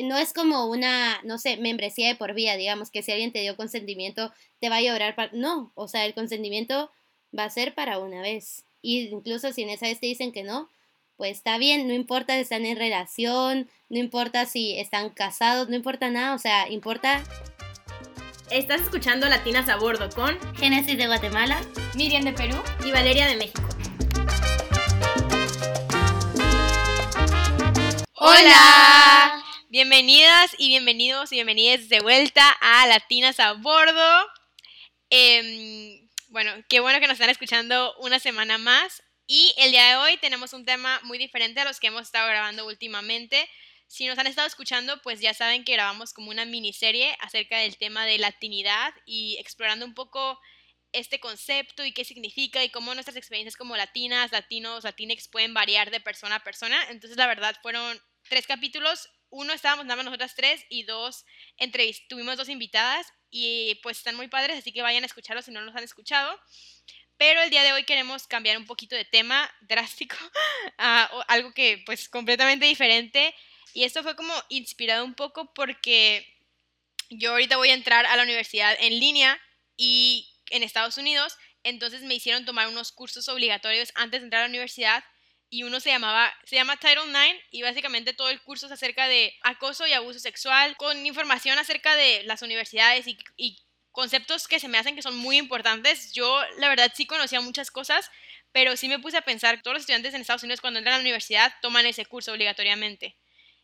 eh, no es como una, no sé, membresía de por vida, digamos, que si alguien te dio consentimiento, te va a llorar. Para... No, o sea, el consentimiento va a ser para una vez. Y incluso si en esa vez te dicen que no, pues está bien, no importa si están en relación, no importa si están casados, no importa nada, o sea, importa... Estás escuchando Latinas a Bordo con Génesis de Guatemala, Miriam de Perú y Valeria de México. Hola. Bienvenidas y bienvenidos y bienvenidas de vuelta a Latinas a Bordo. Em, bueno, qué bueno que nos están escuchando una semana más. Y el día de hoy tenemos un tema muy diferente a los que hemos estado grabando últimamente. Si nos han estado escuchando, pues ya saben que grabamos como una miniserie acerca del tema de latinidad y explorando un poco este concepto y qué significa y cómo nuestras experiencias como latinas, latinos, latinex pueden variar de persona a persona. Entonces, la verdad, fueron tres capítulos. Uno estábamos nada más nosotras tres y dos tuvimos dos invitadas y pues están muy padres, así que vayan a escucharlos si no los han escuchado. Pero el día de hoy queremos cambiar un poquito de tema drástico a algo que pues completamente diferente. Y esto fue como inspirado un poco porque yo ahorita voy a entrar a la universidad en línea y en Estados Unidos, entonces me hicieron tomar unos cursos obligatorios antes de entrar a la universidad y uno se llamaba, se llama Title IX y básicamente todo el curso es acerca de acoso y abuso sexual con información acerca de las universidades y, y conceptos que se me hacen que son muy importantes. Yo, la verdad, sí conocía muchas cosas, pero sí me puse a pensar, todos los estudiantes en Estados Unidos cuando entran a la universidad toman ese curso obligatoriamente.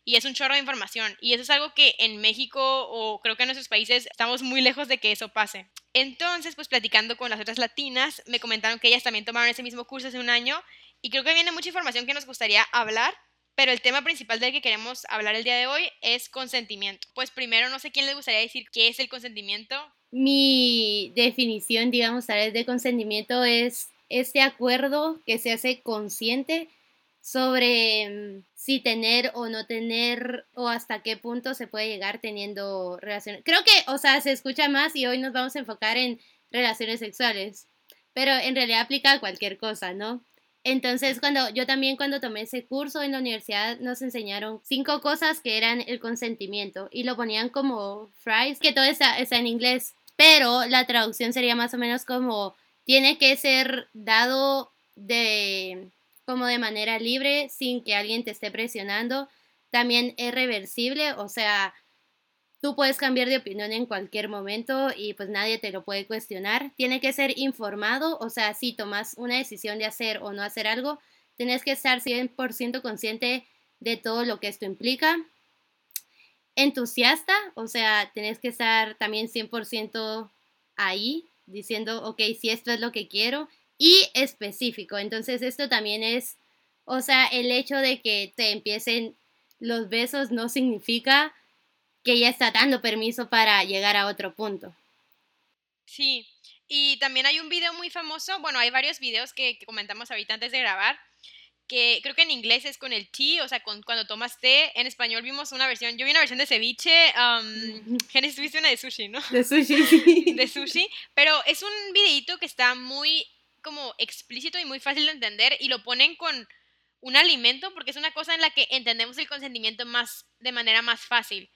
Y es un chorro de información. Y eso es algo que en México o creo que en nuestros países estamos muy lejos de que eso pase. Entonces, pues platicando con las otras latinas, me comentaron que ellas también tomaron ese mismo curso hace un año. Y creo que viene mucha información que nos gustaría hablar. Pero el tema principal del que queremos hablar el día de hoy es consentimiento. Pues primero, no sé quién les gustaría decir qué es el consentimiento mi definición, digamos, tal de consentimiento es este acuerdo que se hace consciente sobre mm, si tener o no tener o hasta qué punto se puede llegar teniendo relaciones. Creo que, o sea, se escucha más y hoy nos vamos a enfocar en relaciones sexuales, pero en realidad aplica a cualquier cosa, ¿no? Entonces, cuando yo también cuando tomé ese curso en la universidad nos enseñaron cinco cosas que eran el consentimiento y lo ponían como phrase, que todo está, está en inglés, pero la traducción sería más o menos como tiene que ser dado de como de manera libre sin que alguien te esté presionando. También es reversible, o sea, tú puedes cambiar de opinión en cualquier momento y pues nadie te lo puede cuestionar. Tiene que ser informado, o sea, si tomas una decisión de hacer o no hacer algo, tienes que estar 100% consciente de todo lo que esto implica entusiasta, o sea, tenés que estar también 100% ahí, diciendo, ok, si esto es lo que quiero, y específico. Entonces, esto también es, o sea, el hecho de que te empiecen los besos no significa que ya está dando permiso para llegar a otro punto. Sí, y también hay un video muy famoso, bueno, hay varios videos que, que comentamos ahorita antes de grabar, que creo que en inglés es con el tea, o sea, con, cuando tomas té. En español vimos una versión, yo vi una versión de ceviche, um, Genesis viste una de sushi, ¿no? De sushi, sí. De sushi, pero es un videito que está muy como explícito y muy fácil de entender y lo ponen con un alimento porque es una cosa en la que entendemos el consentimiento más de manera más fácil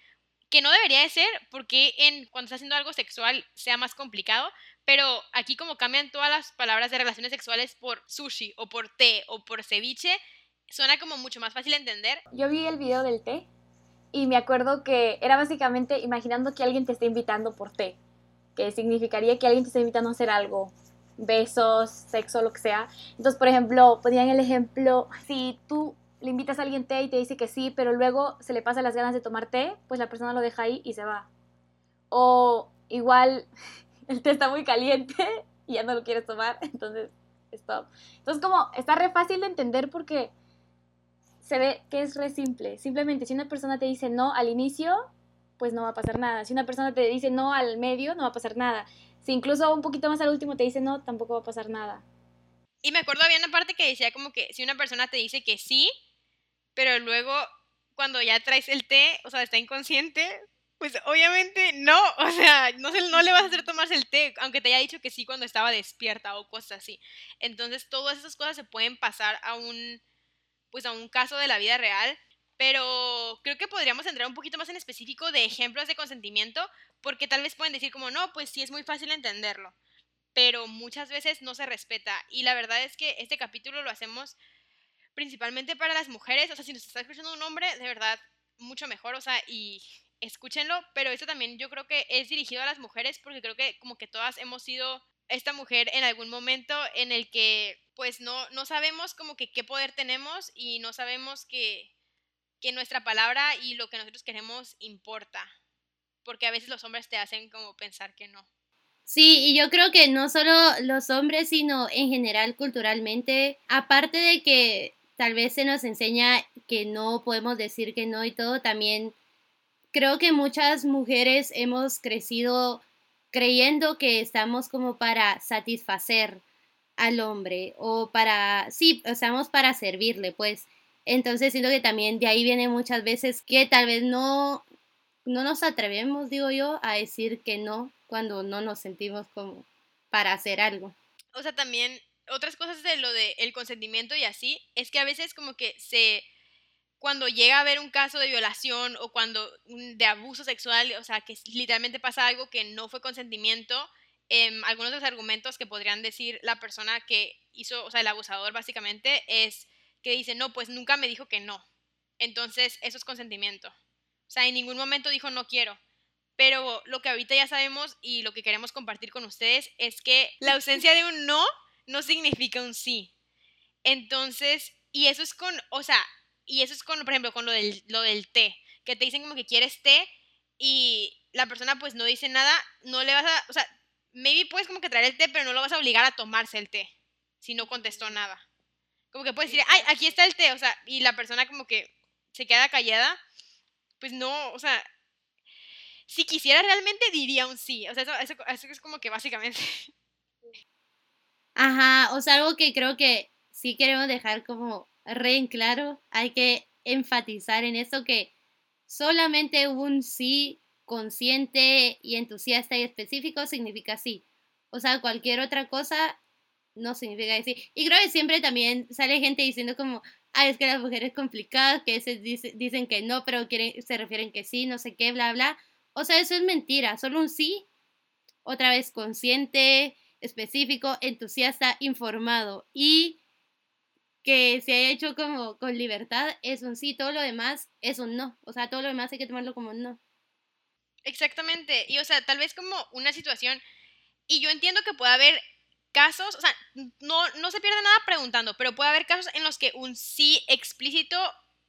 que no debería de ser porque en cuando estás haciendo algo sexual sea más complicado, pero aquí como cambian todas las palabras de relaciones sexuales por sushi o por té o por ceviche, suena como mucho más fácil de entender. Yo vi el video del té y me acuerdo que era básicamente imaginando que alguien te está invitando por té, que significaría que alguien te está invitando a hacer algo, besos, sexo, lo que sea. Entonces, por ejemplo, ponían el ejemplo, si tú le invitas a alguien té y te dice que sí, pero luego se le pasa las ganas de tomar té, pues la persona lo deja ahí y se va. O igual el té está muy caliente y ya no lo quieres tomar, entonces stop. Entonces como está re fácil de entender porque se ve que es re simple. Simplemente si una persona te dice no al inicio, pues no va a pasar nada. Si una persona te dice no al medio, no va a pasar nada. Si incluso un poquito más al último te dice no, tampoco va a pasar nada. Y me acuerdo había una parte que decía como que si una persona te dice que sí, pero luego cuando ya traes el té, o sea, está inconsciente, pues obviamente no, o sea, no, se, le vas a hacer tomarse el té, aunque te haya dicho que sí cuando estaba despierta o cosas así. Entonces, todas esas cosas se pueden pasar a un, pues a un caso de la vida real, pero creo que podríamos entrar un poquito más en específico de ejemplos de consentimiento, porque tal vez pueden decir como, no, pues sí es muy fácil entenderlo, pero muchas veces no se respeta. Y la verdad es que este capítulo lo hacemos principalmente para las mujeres, o sea, si nos está escuchando un hombre, de verdad, mucho mejor, o sea, y escúchenlo, pero esto también yo creo que es dirigido a las mujeres porque creo que como que todas hemos sido esta mujer en algún momento en el que pues no, no sabemos como que qué poder tenemos y no sabemos que, que nuestra palabra y lo que nosotros queremos importa, porque a veces los hombres te hacen como pensar que no. Sí, y yo creo que no solo los hombres, sino en general culturalmente, aparte de que tal vez se nos enseña que no podemos decir que no y todo, también creo que muchas mujeres hemos crecido creyendo que estamos como para satisfacer al hombre o para, sí, estamos para servirle, pues. Entonces siento que también de ahí viene muchas veces que tal vez no, no nos atrevemos, digo yo, a decir que no cuando no nos sentimos como para hacer algo. O sea, también otras cosas de lo del el consentimiento y así, es que a veces como que se cuando llega a haber un caso de violación o cuando de abuso sexual, o sea, que literalmente pasa algo que no fue consentimiento, em, algunos de los argumentos que podrían decir la persona que hizo, o sea, el abusador básicamente, es que dice, no, pues nunca me dijo que no. Entonces, eso es consentimiento. O sea, en ningún momento dijo no quiero. Pero lo que ahorita ya sabemos y lo que queremos compartir con ustedes es que la ausencia de un no no significa un sí. Entonces, y eso es con, o sea, y eso es con, por ejemplo, con lo del, lo del té, que te dicen como que quieres té y la persona pues no dice nada, no le vas a, o sea, maybe puedes como que traer el té, pero no lo vas a obligar a tomarse el té, si no contestó nada. Como que puedes decir, ay, aquí está el té, o sea, y la persona como que se queda callada, pues no, o sea, si quisiera realmente diría un sí, o sea, eso, eso es como que básicamente. Ajá, o sea, algo que creo que sí queremos dejar como re en claro, hay que enfatizar en eso que solamente un sí consciente y entusiasta y específico significa sí. O sea, cualquier otra cosa no significa decir. Y creo que siempre también sale gente diciendo como, ay, es que las mujeres complicadas, que se dicen que no, pero quieren, se refieren que sí, no sé qué, bla, bla. O sea, eso es mentira. Solo un sí, otra vez consciente, específico, entusiasta, informado. Y que se haya hecho como con libertad es un sí, todo lo demás es un no. O sea, todo lo demás hay que tomarlo como no. Exactamente. Y o sea, tal vez como una situación, y yo entiendo que puede haber casos, o sea, no, no se pierde nada preguntando, pero puede haber casos en los que un sí explícito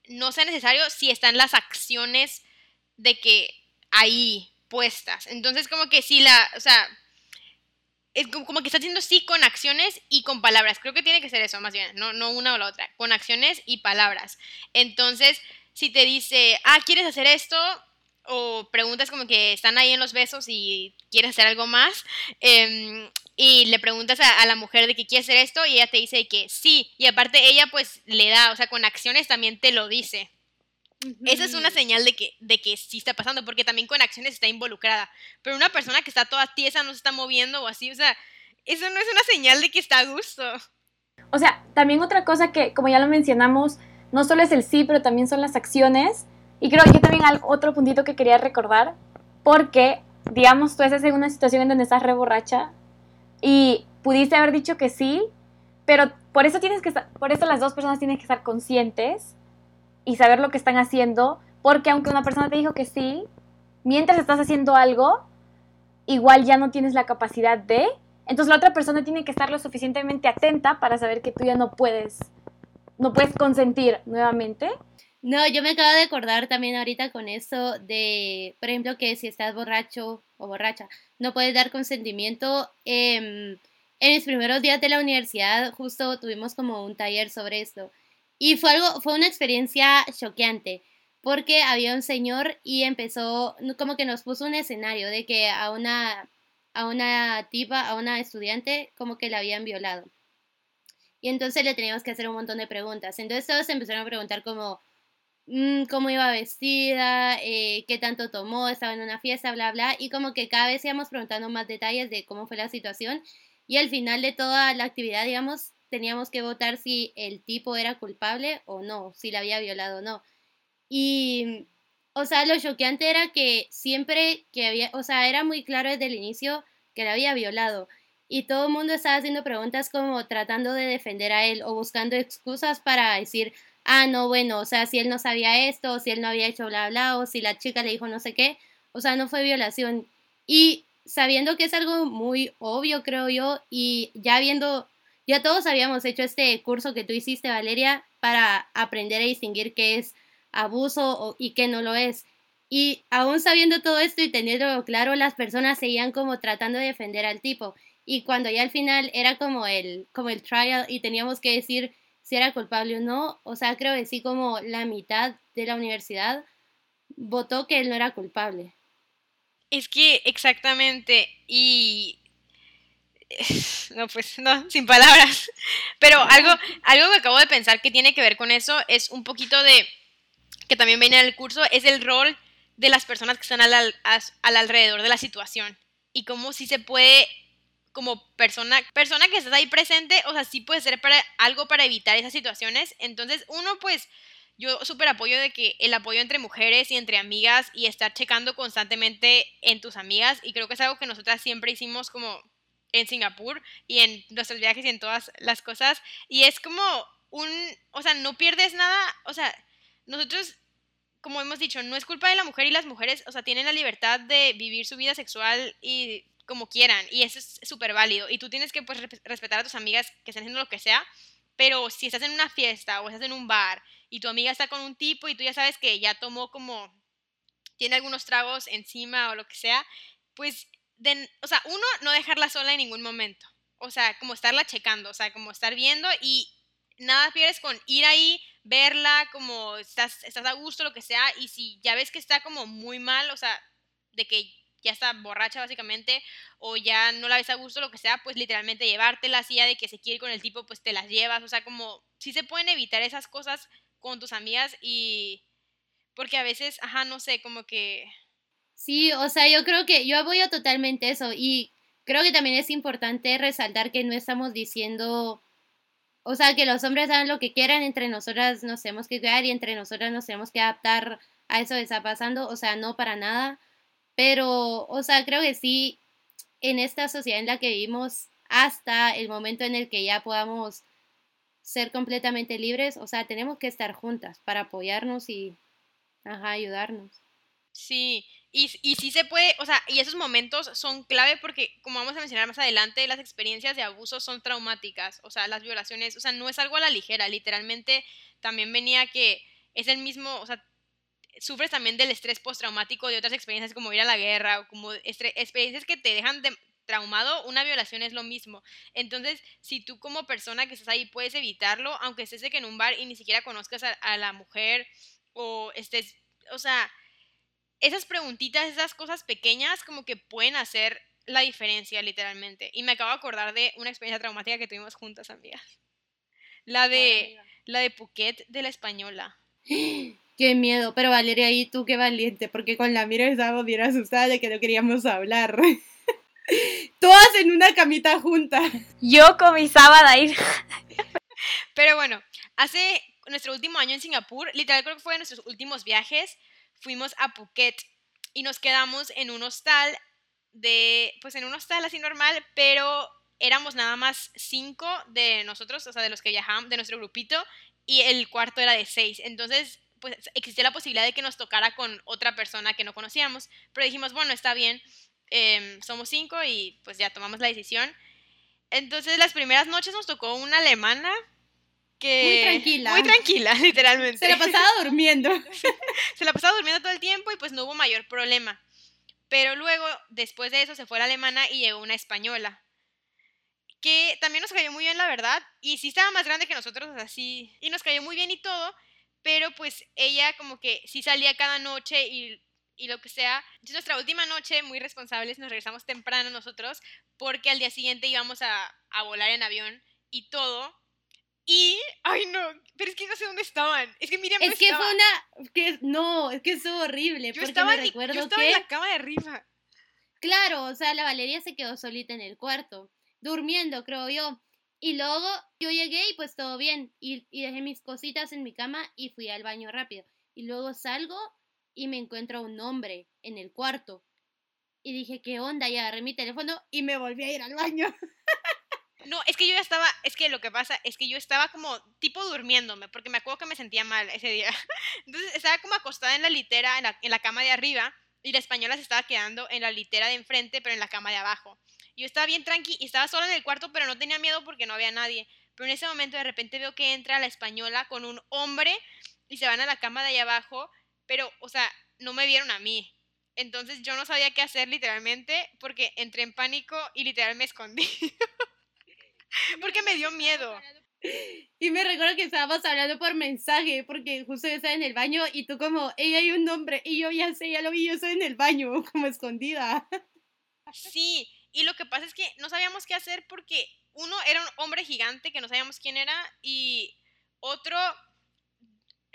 no sea necesario si están las acciones de que ahí puestas. Entonces, como que si la, o sea, es como que está haciendo sí con acciones y con palabras. Creo que tiene que ser eso, más bien, no, no una o la otra, con acciones y palabras. Entonces, si te dice, ah, ¿quieres hacer esto? O preguntas como que están ahí en los besos y quieres hacer algo más. Em, y le preguntas a, a, la mujer de que quiere hacer esto y ella te dice que sí. Y aparte ella pues le da, o sea, con acciones también te lo dice. Esa es una señal de que, de que sí está pasando, porque también con acciones está involucrada. Pero una persona que está toda tiesa, no se está moviendo o así, o sea, eso no es una señal de que está a gusto. O sea, también otra cosa que, como ya lo mencionamos, no solo es el sí, pero también son las acciones. Y creo que también hay otro puntito que quería recordar, porque, digamos, tú estás en una situación en donde estás re borracha y pudiste haber dicho que sí, pero por eso tienes que estar, por eso las dos personas tienen que estar conscientes y saber lo que están haciendo, porque aunque una persona te dijo que sí, mientras estás haciendo algo, igual ya no tienes la capacidad de, entonces la otra persona tiene que estar lo suficientemente atenta para saber que tú ya no puedes, no puedes consentir nuevamente. No, yo me acabo de acordar también ahorita con eso de, por ejemplo, que si estás borracho o borracha, no puedes dar consentimiento. en mis primeros días de la universidad justo tuvimos como un taller sobre esto y fue algo, fue una experiencia choqueante, porque había un señor y empezó, como que nos puso un escenario de que a una, a una tipa, a una estudiante, como que la habían violado. Y entonces le teníamos que hacer un montón de preguntas. Entonces todos empezaron a preguntar como mm, cómo iba vestida, eh, qué tanto tomó, estaba en una fiesta, bla, bla. Y como que cada vez íbamos preguntando más detalles de cómo fue la situación. Y al final de toda la actividad, digamos, teníamos que votar si el tipo era culpable o no, si la había violado o no. Y, o sea, lo choqueante era que siempre que había, o sea, era muy claro desde el inicio que la había violado. Y todo el mundo estaba haciendo preguntas como tratando de defender a él o buscando excusas para decir, ah, no, bueno, o sea, si él no sabía esto, o si él no había hecho bla, bla, o si la chica le dijo no sé qué, o sea, no fue violación. Y sabiendo que es algo muy obvio, creo yo, y ya viendo, ya todos habíamos hecho este curso que tú hiciste, Valeria, para aprender a distinguir qué es abuso y qué no lo es. Y aún sabiendo todo esto y teniendo claro, las personas seguían como tratando de defender al tipo. Y cuando ya al final era como el, como el trial y teníamos que decir si era culpable o no, o sea, creo que sí como la mitad de la universidad votó que él no era culpable. Es que exactamente, y no, pues no, sin palabras. Pero algo, algo que acabo de pensar que tiene que ver con eso es un poquito de, que también viene en el curso, es el rol de las personas que están al, al alrededor de la situación. Y cómo si se puede, como persona, persona que estás ahí presente, o sea, sí puede ser para, algo para evitar esas situaciones. Entonces, uno pues yo súper apoyo de que el apoyo entre mujeres y entre amigas y estar checando constantemente en tus amigas y creo que es algo que nosotras siempre hicimos como en Singapur y en nuestros viajes y en todas las cosas y es como un, o sea, no pierdes nada, o sea, nosotros como hemos dicho, no es culpa de la mujer y las mujeres, o sea, tienen la libertad de vivir su vida sexual y como quieran y eso es súper válido y tú tienes que pues respetar a tus amigas que estén haciendo lo que sea, pero si estás en una fiesta o estás en un bar y tu amiga está con un tipo y tú ya sabes que ya tomó como, tiene algunos tragos encima o lo que sea, pues, o sea, uno, no dejarla sola en ningún momento. O sea, como estarla checando, o sea, como estar viendo y nada pierdes con ir ahí, verla, como estás, estás a gusto, lo que sea, y si ya ves que está como muy mal, o sea, de que ya está borracha básicamente, o ya no la ves a gusto, lo que sea, pues literalmente llevártela, así ya de que se quiere con el tipo, pues te las llevas, o sea, como si se pueden evitar esas cosas con tus amigas y porque a veces, ajá, no sé, como que... Sí, o sea, yo creo que yo apoyo totalmente eso y creo que también es importante resaltar que no estamos diciendo, o sea, que los hombres hagan lo que quieran, entre nosotras nos tenemos que cuidar y entre nosotras nos tenemos que adaptar a eso que está pasando, o sea, no para nada, pero, o sea, creo que sí, en esta sociedad en la que vivimos, hasta el momento en el que ya podamos ser completamente libres, o sea, tenemos que estar juntas para apoyarnos y ayudarnos. Sí, y, y sí se puede, o sea, y esos momentos son clave porque, como vamos a mencionar más adelante, las experiencias de abuso son traumáticas, o sea, las violaciones, o sea, no es algo a la ligera, literalmente también venía que es el mismo, o sea, sufres también del estrés postraumático de otras experiencias como ir a la guerra o como experiencias que te dejan de, traumado, una violación es lo mismo. Entonces, si tú como persona que estás ahí puedes evitarlo, aunque estés en un bar y ni siquiera conozcas a, la mujer o estés, o sea, esas preguntitas, esas cosas pequeñas como que pueden hacer la diferencia literalmente. Y me acabo de acordar de una experiencia traumática que tuvimos juntas, amigas. La de, la de Phuket de la española. Qué miedo, pero Valeria, y tú qué valiente, porque con la mira estábamos bien asustada de que no queríamos hablar. Todas en una camita juntas. Yo con mi sábado ahí. Pero bueno, hace nuestro último año en Singapur, literal creo que fue de nuestros últimos viajes, fuimos a Phuket y nos quedamos en un hostal de, pues en un hostal así normal, pero éramos nada más cinco de nosotros, o sea, de los que viajaban, de nuestro grupito, y el cuarto era de seis. Entonces, pues existía la posibilidad de que nos tocara con otra persona que no conocíamos, pero dijimos, bueno, está bien, Em, somos cinco y pues ya tomamos la decisión. Entonces las primeras noches nos tocó una alemana que... Muy tranquila. Muy tranquila, literalmente. Se la pasaba durmiendo. se la pasaba durmiendo todo el tiempo y pues no hubo mayor problema. Pero luego, después de eso, se fue la alemana y llegó una española. Que también nos cayó muy bien, la verdad. Y sí estaba más grande que nosotros, así. Y nos cayó muy bien y todo. Pero pues ella como que sí salía cada noche y y lo que sea. Entonces, nuestra última noche, muy responsables, nos regresamos temprano nosotros porque al día siguiente íbamos a, a volar en avión y todo. Y, ay no, pero es que no sé dónde estaban. Es que Miriam Es que fue una, que no, es que es horrible. Yo estaba, me recuerdo yo estaba en la cama de arriba. Claro, o sea, la Valeria se quedó solita en el cuarto, durmiendo, creo yo. Y luego yo llegué y pues todo bien. Y, y dejé mis cositas en mi cama y fui al baño rápido. Y luego salgo y me encuentro a un hombre en el cuarto. Y dije, ¿qué onda? Y agarré mi teléfono y me volví a ir al baño. No, es que yo ya estaba, es que lo que pasa es que yo estaba como tipo durmiéndome, porque me acuerdo que me sentía mal ese día. Entonces estaba como acostada en la litera, en la, en la cama de arriba, y la española se estaba quedando en la litera de enfrente, pero en la cama de abajo. Yo estaba bien tranqui y estaba sola en el cuarto, pero no tenía miedo porque no había nadie. Pero en ese momento de repente veo que entra la española con un hombre y se van a la cama de allá abajo, pero, o sea, no me vieron a mí. Entonces yo no sabía qué hacer literalmente porque entré en pánico y literal me escondí. porque me dio miedo. Y me recuerdo que estábamos hablando por mensaje, porque justo yo estaba en el baño y tú como, ella hay un hombre, y yo ya sé, ya lo vi, yo estoy en el baño, como escondida. Sí, y lo que pasa es que no sabíamos qué hacer porque uno era un hombre gigante que no sabíamos quién era y otro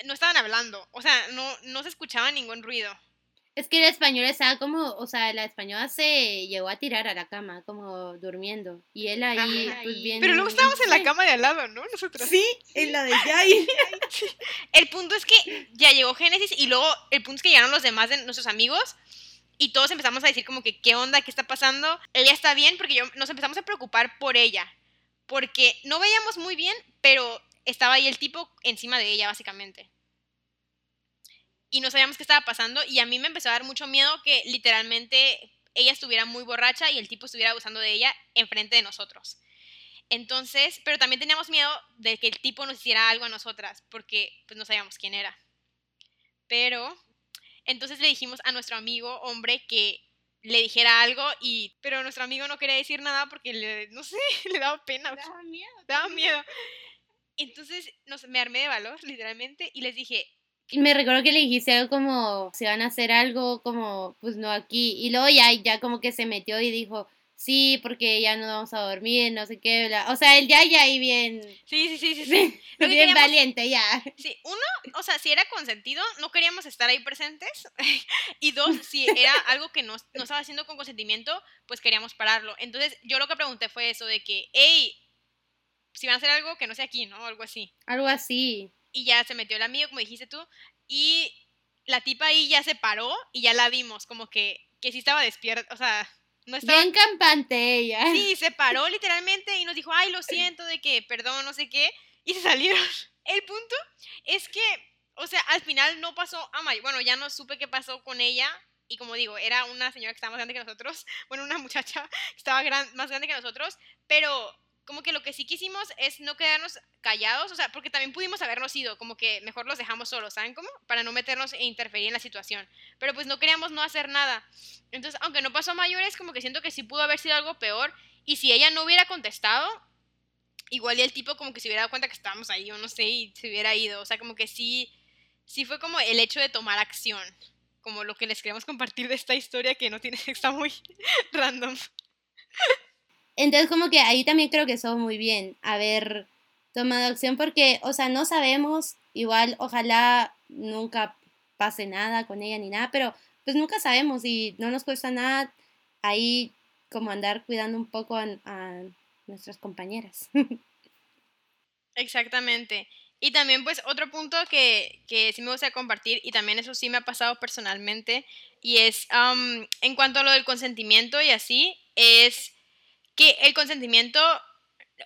no estaban hablando, o sea, no, no se escuchaba ningún ruido. Es que la española estaba como, o sea, la española se llegó a tirar a la cama, como durmiendo. Y él ahí, Ajá, pues bien. Pero luego estábamos en la cama de al lado, ¿no? Nosotros. Sí, en la de Yai. El punto es que ya llegó Génesis y luego el punto es que llegaron los demás de nuestros amigos y todos empezamos a decir como que qué onda, qué está pasando. Ella está bien porque yo nos empezamos a preocupar por ella, porque no veíamos muy bien, pero estaba ahí el tipo encima de ella básicamente. Y no sabíamos qué estaba pasando y a mí me empezó a dar mucho miedo que literalmente ella estuviera muy borracha y el tipo estuviera abusando de ella enfrente de nosotros. Entonces, pero también teníamos miedo de que el tipo nos hiciera algo a nosotras, porque pues no sabíamos quién era. Pero, entonces le dijimos a nuestro amigo hombre que le dijera algo y, pero nuestro amigo no quería decir nada porque le, no sé, le daba pena, Daba miedo. daba miedo. Entonces nos, me armé de valor, literalmente, y les dije, me recuerdo que le dijiste algo como, si van a hacer algo, como, pues no aquí. Y luego ya, ya como que se metió y dijo, sí, porque ya no vamos a dormir, no sé qué. bla". O sea, él ya, ya ahí bien, sí, sí, sí, sí, sí. bien, queríamos- valiente, ya. Sí, uno, o sea, si era consentido, no queríamos estar ahí presentes. y dos, si era algo que no, no estaba haciendo con consentimiento, pues queríamos pararlo. Entonces, yo lo que pregunté fue eso de que, hey, si van a hacer algo que no sea aquí, ¿no? Algo así. Algo así. Y ya se metió el amigo, como dijiste tú, y la tipa ahí ya se paró y ya la vimos, como que, que sí estaba despierta, o sea, no estaba... Bien campante ella. Sí, se paró literalmente y nos dijo, ay, lo siento de que, perdón, no sé qué, y se salieron. El punto es que, o sea, al final no pasó a mayor, bueno, ya no supe qué pasó con ella, y como digo, era una señora que estaba más grande que nosotros, bueno, una muchacha que estaba gran- más grande que nosotros, pero como que lo que sí quisimos es no quedarnos callados, o sea, porque también pudimos habernos ido, como que mejor los dejamos solos, ¿saben cómo? Para no meternos e interferir en la situación, pero pues no queríamos no hacer nada. Entonces, aunque no pasó a mayores, como que siento que sí pudo haber sido algo peor, y si ella no hubiera contestado, igual y el tipo como que se hubiera dado cuenta que estábamos ahí, o no sé, y se hubiera ido, o sea, como que sí, sí fue como el hecho de tomar acción, como lo que les queremos compartir de esta historia que no tiene, está muy random. Entonces como que ahí también creo que estuvo muy bien haber tomado acción porque, o sea, no sabemos, igual ojalá nunca pase nada con ella ni nada, pero pues nunca sabemos y no nos cuesta nada ahí como andar cuidando un poco a, nuestras compañeras. Exactamente. Y también pues otro punto que, que sí me gustaría compartir, y también eso sí me ha pasado personalmente, y es am, en cuanto a lo del consentimiento y así, es que el consentimiento,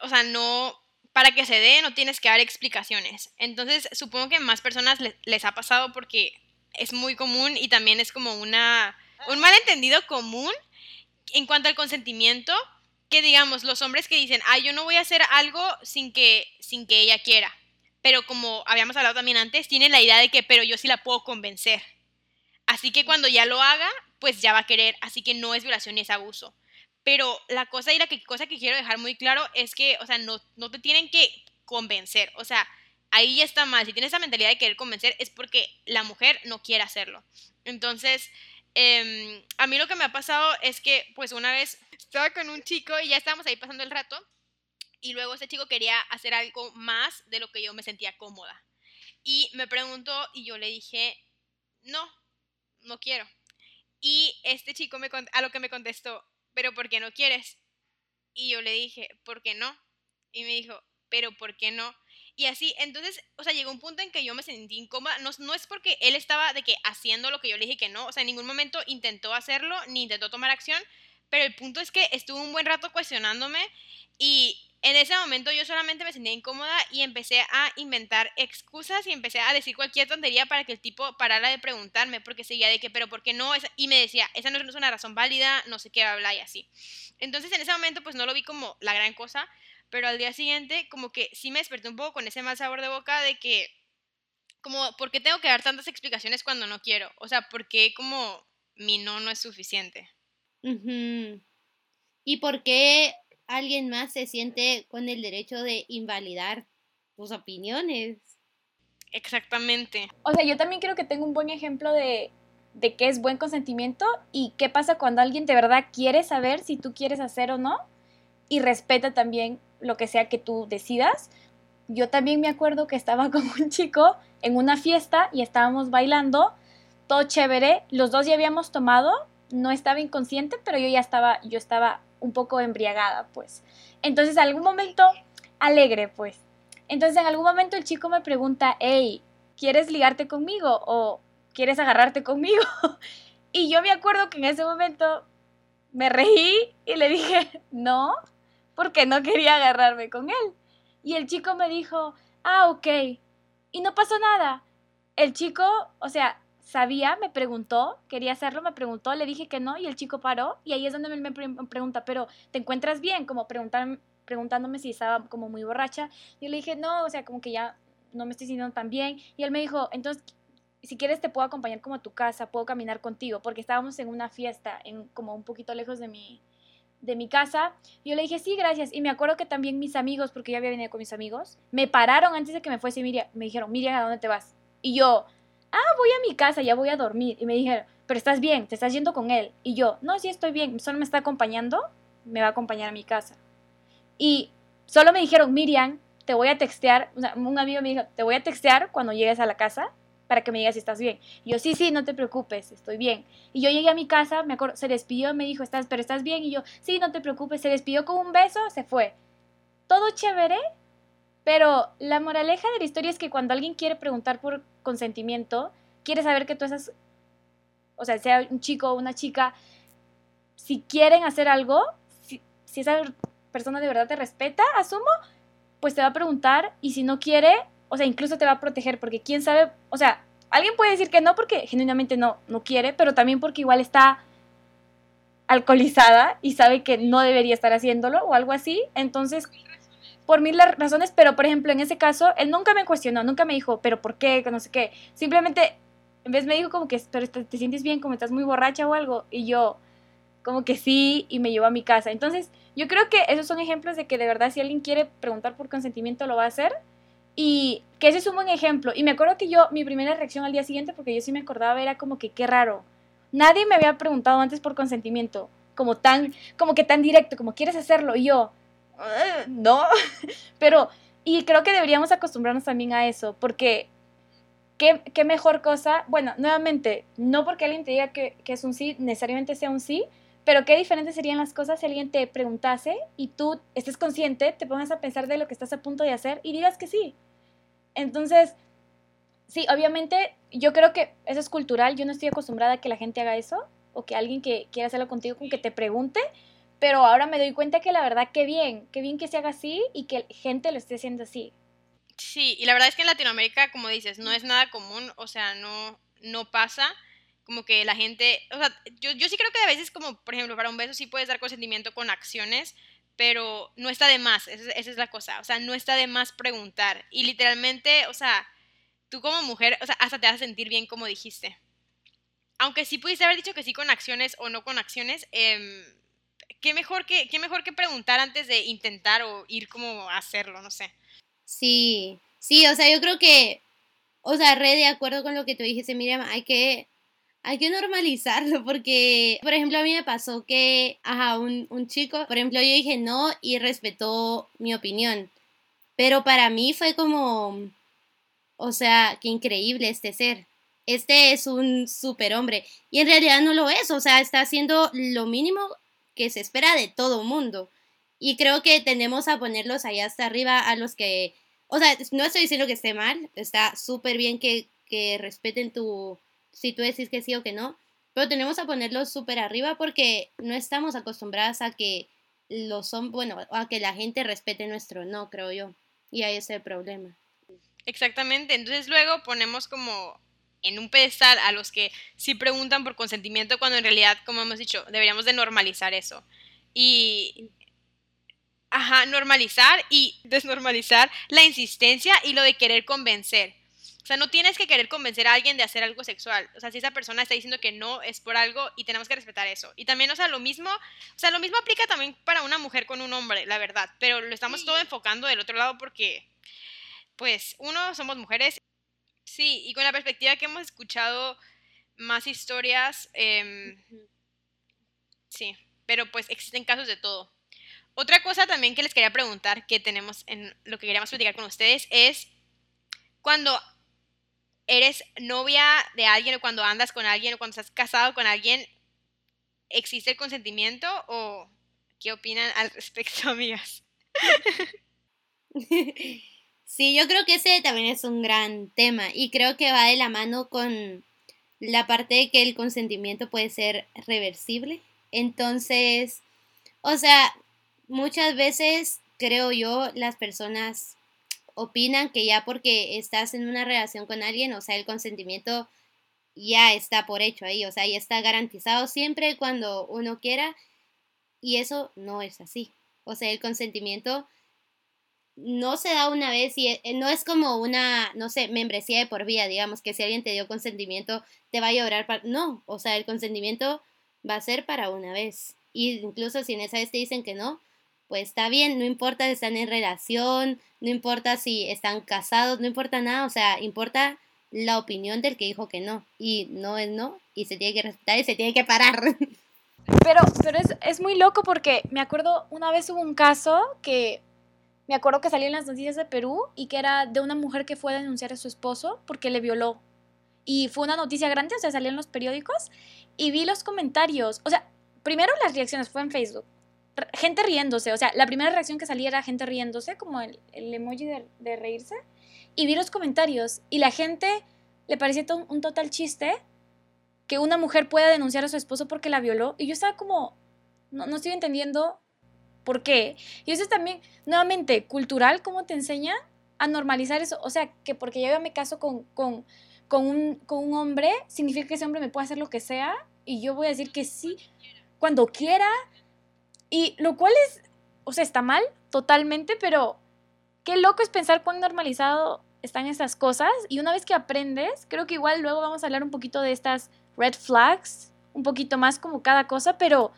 o sea, no, para que se dé no tienes que dar explicaciones. Entonces supongo que más personas le- les ha pasado porque es muy común y también es como una, un malentendido común en cuanto al consentimiento, que digamos, los hombres que dicen, ah, yo no voy a hacer algo sin que, sin que ella quiera. Pero como habíamos hablado también antes, tienen la idea de que, pero yo sí la puedo convencer. Así que cuando ya lo haga, pues ya va a querer. Así que no es violación ni es abuso. Pero la cosa y la cosa que quiero dejar muy claro es que, o sea, no, no te tienen que convencer. O sea, ahí ya está mal. Si tienes esa mentalidad de querer convencer es porque la mujer no quiere hacerlo. Entonces, em, a mí lo que me ha pasado es que, pues una vez estaba con un chico y ya estábamos ahí pasando el rato y luego ese chico quería hacer algo más de lo que yo me sentía cómoda. Y me preguntó y yo le dije, no, no quiero. Y este chico me a lo que me contestó, pero ¿por qué no quieres? Y yo le dije, ¿por qué no? Y me dijo, pero ¿por qué no? Y así, entonces, o sea, llegó un punto en que yo me sentí incómoda. No, no es porque él estaba de que haciendo lo que yo le dije que no. O sea, en ningún momento intentó hacerlo ni intentó tomar acción. Pero el punto es que estuvo un buen rato cuestionándome y en ese momento yo solamente me sentía incómoda y empecé a inventar excusas y empecé a decir cualquier tontería para que el tipo parara de preguntarme, porque seguía de que, pero ¿por qué no? Y me decía, esa no es una razón válida, no sé qué habla y así. Entonces en ese momento pues no lo vi como la gran cosa, pero al día siguiente como que sí me desperté un poco con ese mal sabor de boca de que, como, ¿por qué tengo que dar tantas explicaciones cuando no quiero? O sea, ¿por qué como mi no no es suficiente? ¿Y por qué alguien más se siente con el derecho de invalidar tus opiniones. Exactamente. O sea, yo también creo que tengo un buen ejemplo de, de qué es buen consentimiento y qué pasa cuando alguien de verdad quiere saber si tú quieres hacer o no y respeta también lo que sea que tú decidas. Yo también me acuerdo que estaba con un chico en una fiesta y estábamos bailando, todo chévere, los dos ya habíamos tomado, no estaba inconsciente, pero yo ya estaba, yo estaba un poco embriagada, pues. Entonces, en algún momento, alegre, pues. Entonces, en algún momento el chico me pregunta, hey, ¿quieres ligarte conmigo o quieres agarrarte conmigo? y yo me acuerdo que en ese momento me reí y le dije, no, porque no quería agarrarme con él. Y el chico me dijo, ah, ok. Y no pasó nada. El chico, o sea, sabía, me preguntó, quería hacerlo, me preguntó, le dije que no y el chico paró y ahí es donde me, pregunta, pero ¿te encuentras bien? Como preguntar, preguntándome si estaba como muy borracha. Y yo le dije, no, o sea, como que ya no me estoy sintiendo tan bien. Y él me dijo, entonces, si quieres te puedo acompañar como a tu casa, puedo caminar contigo, porque estábamos en una fiesta, en como un poquito lejos de mi, de mi casa. Yo le dije, sí, gracias. Y me acuerdo que también mis amigos, porque yo había venido con mis amigos, me pararon antes de que me fuese Miriam. Me dijeron, Miriam, ¿a dónde te vas? Y yo, ah, voy a mi casa, ya voy a dormir. Y me dijeron, pero estás bien, te estás yendo con él. Y yo, no, sí estoy bien, solo me está acompañando, me va a acompañar a mi casa. Y solo me dijeron, Miriam, te voy a textear, un amigo me dijo, te voy a textear cuando llegues a la casa para que me digas si estás bien. Y yo, sí, sí, no te preocupes, estoy bien. Y yo llegué a mi casa, me acuerdo, se despidió, me dijo, ¿estás, pero estás bien? Y yo, sí, no te preocupes, se despidió con un beso, se fue. Todo chévere, pero la moraleja de la historia es que cuando alguien quiere preguntar por consentimiento, quiere saber que tú estás, o sea, sea un chico o una chica, si quieren hacer algo, si, esa persona de verdad te respeta, asumo, pues te va a preguntar y si no quiere, o sea, incluso te va a proteger porque quién sabe, o sea, alguien puede decir que no porque genuinamente no, no quiere, pero también porque igual está alcoholizada y sabe que no debería estar haciéndolo o algo así, entonces por mil razones, pero por ejemplo, en ese caso, él nunca me cuestionó, nunca me dijo, pero ¿por qué? No sé qué. Simplemente, en vez me dijo como que, pero te, sientes bien, como estás muy borracha o algo. Y yo, como que sí, y me llevó a mi casa. Entonces, yo creo que esos son ejemplos de que de verdad si alguien quiere preguntar por consentimiento, lo va a hacer. Y que ese es un buen ejemplo. Y me acuerdo que yo, mi primera reacción al día siguiente, porque yo sí me acordaba, era como que qué raro. Nadie me había preguntado antes por consentimiento, como tan, como que tan directo, como quieres hacerlo. Y yo, no, pero, y creo que deberíamos acostumbrarnos también a eso, porque qué, qué mejor cosa, bueno, nuevamente, no porque alguien te diga que, que es un sí, necesariamente sea un sí, pero qué diferentes serían las cosas si alguien te preguntase y tú estés consciente, te pongas a pensar de lo que estás a punto de hacer y digas que sí. Entonces, sí, obviamente yo creo que eso es cultural, yo no estoy acostumbrada a que la gente haga eso o que alguien que quiera hacerlo contigo con que te pregunte, pero ahora me doy cuenta que la verdad, qué bien, qué bien que se haga así y que gente lo esté haciendo así. Sí, y la verdad es que en Latinoamérica, como dices, no es nada común, o sea, no, no pasa como que la gente, o sea, yo, yo sí creo que a veces como, por ejemplo, para un beso sí puedes dar consentimiento con acciones, pero no está de más, esa, esa es la cosa, o sea, no está de más preguntar. Y literalmente, o sea, tú como mujer, o sea, hasta te vas a sentir bien como dijiste. Aunque sí pudiste haber dicho que sí con acciones o no con acciones, eh, qué mejor que, qué mejor que preguntar antes de intentar o ir como a hacerlo, no sé. Sí, sí, o sea, yo creo que, o sea, re de acuerdo con lo que tú dijiste, Miriam, hay que, hay que normalizarlo porque, por ejemplo, a mí me pasó que, ajá, un, un chico, por ejemplo, yo dije no y respetó mi opinión, pero para mí fue como, o sea, qué increíble este ser. Este es un superhombre y en realidad no lo es, o sea, está haciendo lo mínimo que se espera de todo mundo. Y creo que tenemos a ponerlos ahí hasta arriba a los que, o sea, no estoy diciendo que esté mal, está súper bien que, que respeten tu, si tú decís que sí o que no, pero tenemos a ponerlo súper arriba porque no estamos acostumbradas a que lo son, bueno, a que la gente respete nuestro no, creo yo. Y ahí es el problema. Exactamente, entonces luego ponemos como en un pedestal a los que sí preguntan por consentimiento cuando en realidad, como hemos dicho, deberíamos de normalizar eso. Y ajá, normalizar y desnormalizar la insistencia y lo de querer convencer. O sea, no tienes que querer convencer a alguien de hacer algo sexual. O sea, si esa persona está diciendo que no es por algo y tenemos que respetar eso. Y también, o sea, lo mismo, o sea, lo mismo aplica también para una mujer con un hombre, la verdad. Pero lo estamos todo enfocando del otro lado porque, pues, uno, somos mujeres. Sí, y con la perspectiva que hemos escuchado más historias, em, sí, pero pues existen casos de todo. Otra cosa también que les quería preguntar, que tenemos en lo que queríamos platicar con ustedes, es cuando eres novia de alguien o cuando andas con alguien o cuando estás casado con alguien, ¿existe el consentimiento o qué opinan al respecto, amigas? Sí, yo creo que ese también es un gran tema y creo que va de la mano con la parte de que el consentimiento puede ser reversible. Entonces, o sea, muchas veces creo yo las personas opinan que ya porque estás en una relación con alguien, o sea, el consentimiento ya está por hecho ahí, o sea, ya está garantizado siempre cuando uno quiera y eso no es así. O sea, el consentimiento no se da una vez y eh, no es como una, no sé, membresía de por vida, digamos, que si alguien te dio consentimiento te va a llorar. Para... No, o sea, el consentimiento va a ser para una vez. Y incluso si en esa vez te dicen que no, pues está bien, no importa si están en relación, no importa si están casados, no importa nada, o sea, importa la opinión del que dijo que no. Y no es no, y se tiene que respetar y se tiene que parar. Pero, pero es, es muy loco porque me acuerdo, una vez hubo un caso que me acuerdo que salió en las noticias de Perú y que era de una mujer que fue a denunciar a su esposo porque le violó. Y fue una noticia grande, o sea, salió en los periódicos y vi los comentarios. O sea, primero las reacciones fue en Facebook gente riéndose, o sea, la primera reacción que salía era gente riéndose, como el, emoji de, reírse, y vi los comentarios, y la gente le parecía un total chiste que una mujer pueda denunciar a su esposo porque la violó, y yo estaba como, no, no estoy entendiendo por qué. Y eso es también, nuevamente, cultural, cómo te enseña a normalizar eso, o sea, que porque yo me caso con, con, con, un, con un hombre, significa que ese hombre me puede hacer lo que sea, y yo voy a decir que sí, cuando quiera, y lo cual es, o sea, está mal totalmente, pero qué loco es pensar cuán normalizado están estas cosas. Y una vez que aprendes, creo que igual luego vamos a hablar un poquito de estas red flags, un poquito más como cada cosa, pero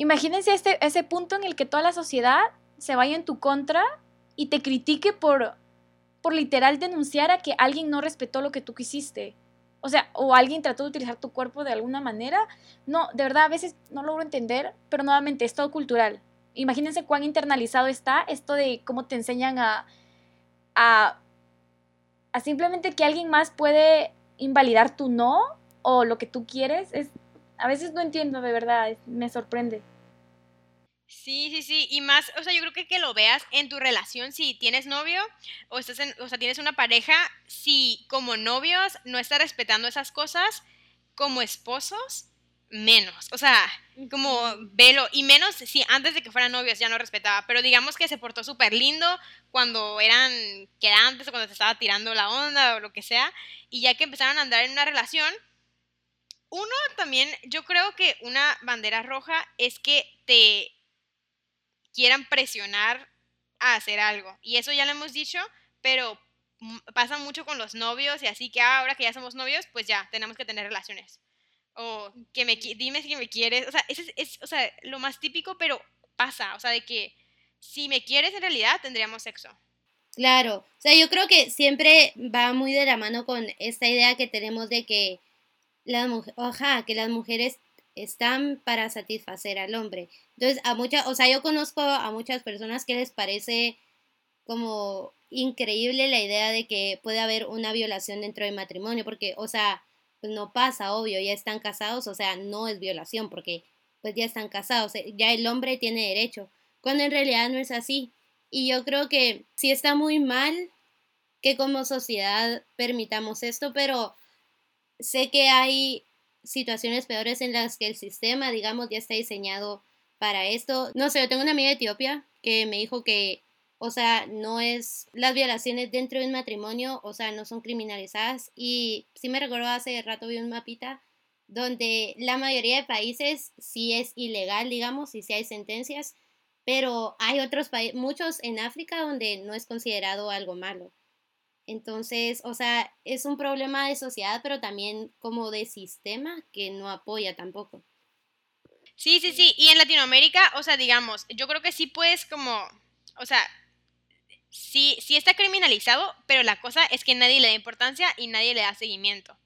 imagínense este, ese punto en el que toda la sociedad se vaya en tu contra y te critique por, por literal denunciar a que alguien no respetó lo que tú quisiste. O sea, o alguien trató de utilizar tu cuerpo de alguna manera. No, de verdad, a veces no logro entender, pero nuevamente es todo cultural. Imagínense cuán internalizado está esto de cómo te enseñan a, a, a simplemente que alguien más puede invalidar tu no o lo que tú quieres. Es, a veces no entiendo, de verdad, me sorprende. Sí, sí, sí, y más, o sea, yo creo que que lo veas en tu relación, si tienes novio o estás en, o sea, tienes una pareja, si como novios no estás respetando esas cosas, como esposos, menos, o sea, como velo, y menos si antes de que fueran novios ya no respetaba, pero digamos que se portó súper lindo cuando eran quedantes o cuando te estaba tirando la onda o lo que sea, y ya que empezaron a andar en una relación, uno también, yo creo que una bandera roja es que te quieran presionar a hacer algo. Y eso ya lo hemos dicho, pero pasa mucho con los novios y así que ahora que ya somos novios, pues ya tenemos que tener relaciones. O que me dime si me quieres, o sea, es, es o sea, lo más típico, pero pasa, o sea, de que si me quieres en realidad tendríamos sexo. Claro, o sea, yo creo que siempre va muy de la mano con esta idea que tenemos de que las mujeres, oja, que las mujeres están para satisfacer al hombre. Entonces, a muchas, o sea, yo conozco a muchas personas que les parece como increíble la idea de que puede haber una violación dentro del matrimonio, porque, o sea, pues no pasa, obvio, ya están casados, o sea, no es violación, porque pues ya están casados, ya el hombre tiene derecho, cuando en realidad no es así. Y yo creo que sí está muy mal que como sociedad permitamos esto, pero sé que hay situaciones peores en las que el sistema, digamos, ya está diseñado para esto. No sé, yo tengo una amiga de Etiopía que me dijo que, o sea, no es, las violaciones dentro de un matrimonio, o sea, no son criminalizadas. Y sí me recuerdo hace rato vi un mapita donde la mayoría de países sí es ilegal, digamos, y sí hay sentencias, pero hay otros países, muchos en África donde no es considerado algo malo. Entonces, o sea, es un problema de sociedad, pero también como de sistema que no apoya tampoco. Sí, sí, sí. Y en Latinoamérica, o sea, digamos, yo creo que sí puedes como, o sea, sí, sí está criminalizado, pero la cosa es que nadie le da importancia y nadie le da seguimiento.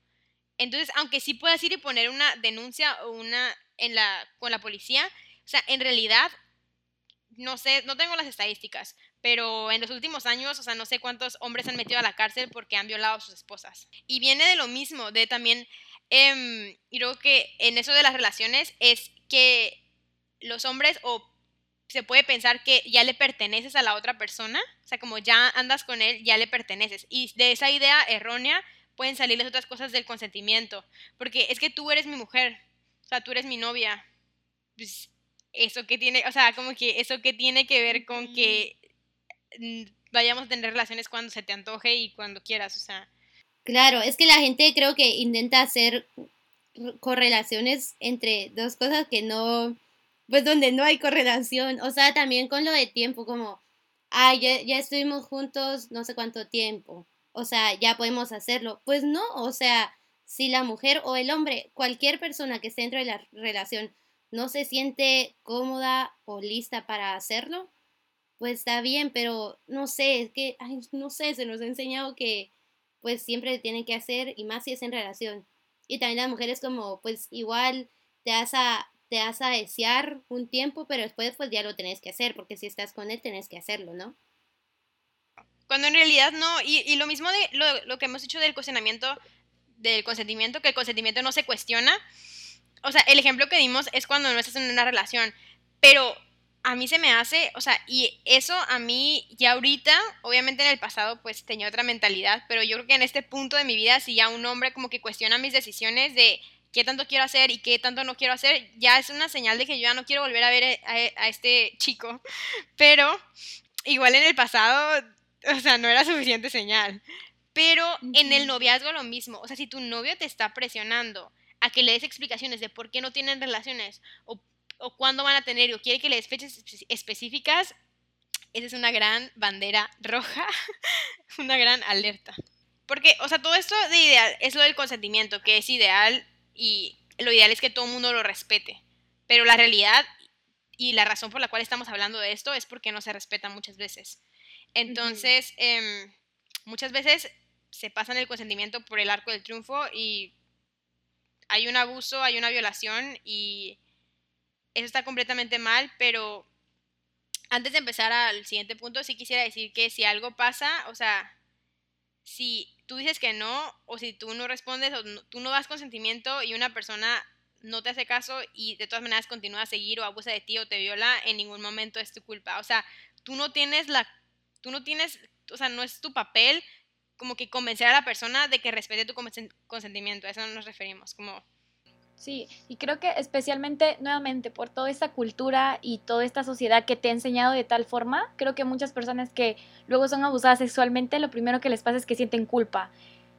Entonces, aunque sí puedas ir y poner una denuncia o una en la, con la policía, o sea, en realidad, no sé, no tengo las estadísticas, pero en los últimos años, o sea, no sé cuántos hombres han metido a la cárcel porque han violado a sus esposas. Y viene de lo mismo, de también, eh, y creo que en eso de las relaciones es que los hombres o se puede pensar que ya le perteneces a la otra persona, o sea, como ya andas con él, ya le perteneces. Y de esa idea errónea pueden salir las otras cosas del consentimiento, porque es que tú eres mi mujer, o sea, tú eres mi novia. Pues, eso que tiene, o sea, como que eso que tiene que ver con que vayamos a tener relaciones cuando se te antoje y cuando quieras, o sea. Claro, es que la gente creo que intenta hacer correlaciones entre dos cosas que no, pues donde no hay correlación, o sea, también con lo de tiempo, como, ah, ya, ya estuvimos juntos no sé cuánto tiempo, o sea, ya podemos hacerlo. Pues no, o sea, si la mujer o el hombre, cualquier persona que esté dentro de la relación, no se siente cómoda o lista para hacerlo, pues está bien, pero no sé, es que, ay, no sé, se nos ha enseñado que pues siempre tienen que hacer y más si es en relación. Y también las mujeres como, pues igual te vas a, te vas a desear un tiempo, pero después pues ya lo tenés que hacer, porque si estás con él tenés que hacerlo, ¿no? Cuando en realidad no, y, y lo mismo de lo, lo, que hemos dicho del cuestionamiento, del consentimiento, que el consentimiento no se cuestiona. O sea, el ejemplo que dimos es cuando no estás en una relación, pero a mí se me hace, o sea, y eso a mí ya ahorita, obviamente en el pasado pues tenía otra mentalidad, pero yo creo que en este punto de mi vida, si ya un hombre como que cuestiona mis decisiones de qué tanto quiero hacer y qué tanto no quiero hacer, ya es una señal de que yo ya no quiero volver a ver a, a este chico. Pero igual en el pasado, o sea, no era suficiente señal. Pero en el noviazgo lo mismo, o sea, si tu novio te está presionando a que le des explicaciones de por qué no tienen relaciones o o cuándo van a tener o quiere que le des fechas específicas, esa es una gran bandera roja, una gran alerta. Porque, o sea, todo esto de ideal es lo del consentimiento, que es ideal y lo ideal es que todo el mundo lo respete. Pero la realidad y la razón por la cual estamos hablando de esto es porque no se respeta muchas veces. Entonces, eh, muchas veces se pasan el consentimiento por el arco del triunfo y hay un abuso, hay una violación y eso está completamente mal, pero antes de empezar al siguiente punto, sí quisiera decir que si algo pasa, o sea, si tú dices que no, o si tú no respondes, o tú no das consentimiento y una persona no te hace caso y de todas maneras continúa a seguir o abusa de ti o te viola, en ningún momento es tu culpa. O sea, tú no tienes la, tú no tienes, o sea, no es tu papel como que convencer a la persona de que respete tu consentimiento. A eso nos referimos, como Sí, y creo que especialmente nuevamente por toda esta cultura y toda esta sociedad que te ha enseñado de tal forma, creo que muchas personas que luego son abusadas sexualmente, lo primero que les pasa es que sienten culpa.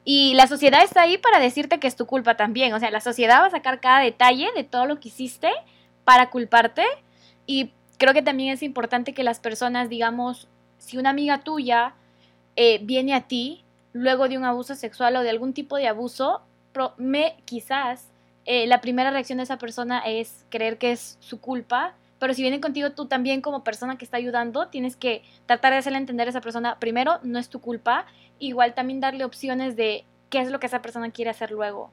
Y la sociedad está ahí para decirte que es tu culpa también. O sea, la sociedad va a sacar cada detalle de todo lo que hiciste para culparte. Y creo que también es importante que las personas, digamos, si una amiga tuya eh, viene a ti luego de un abuso sexual o de algún tipo de abuso, me, quizás eh, la primera reacción de esa persona es creer que es su culpa, pero si vienen contigo tú también como persona que está ayudando, tienes que tratar de hacerle entender a esa persona, primero, no es tu culpa, igual también darle opciones de qué es lo que esa persona quiere hacer luego,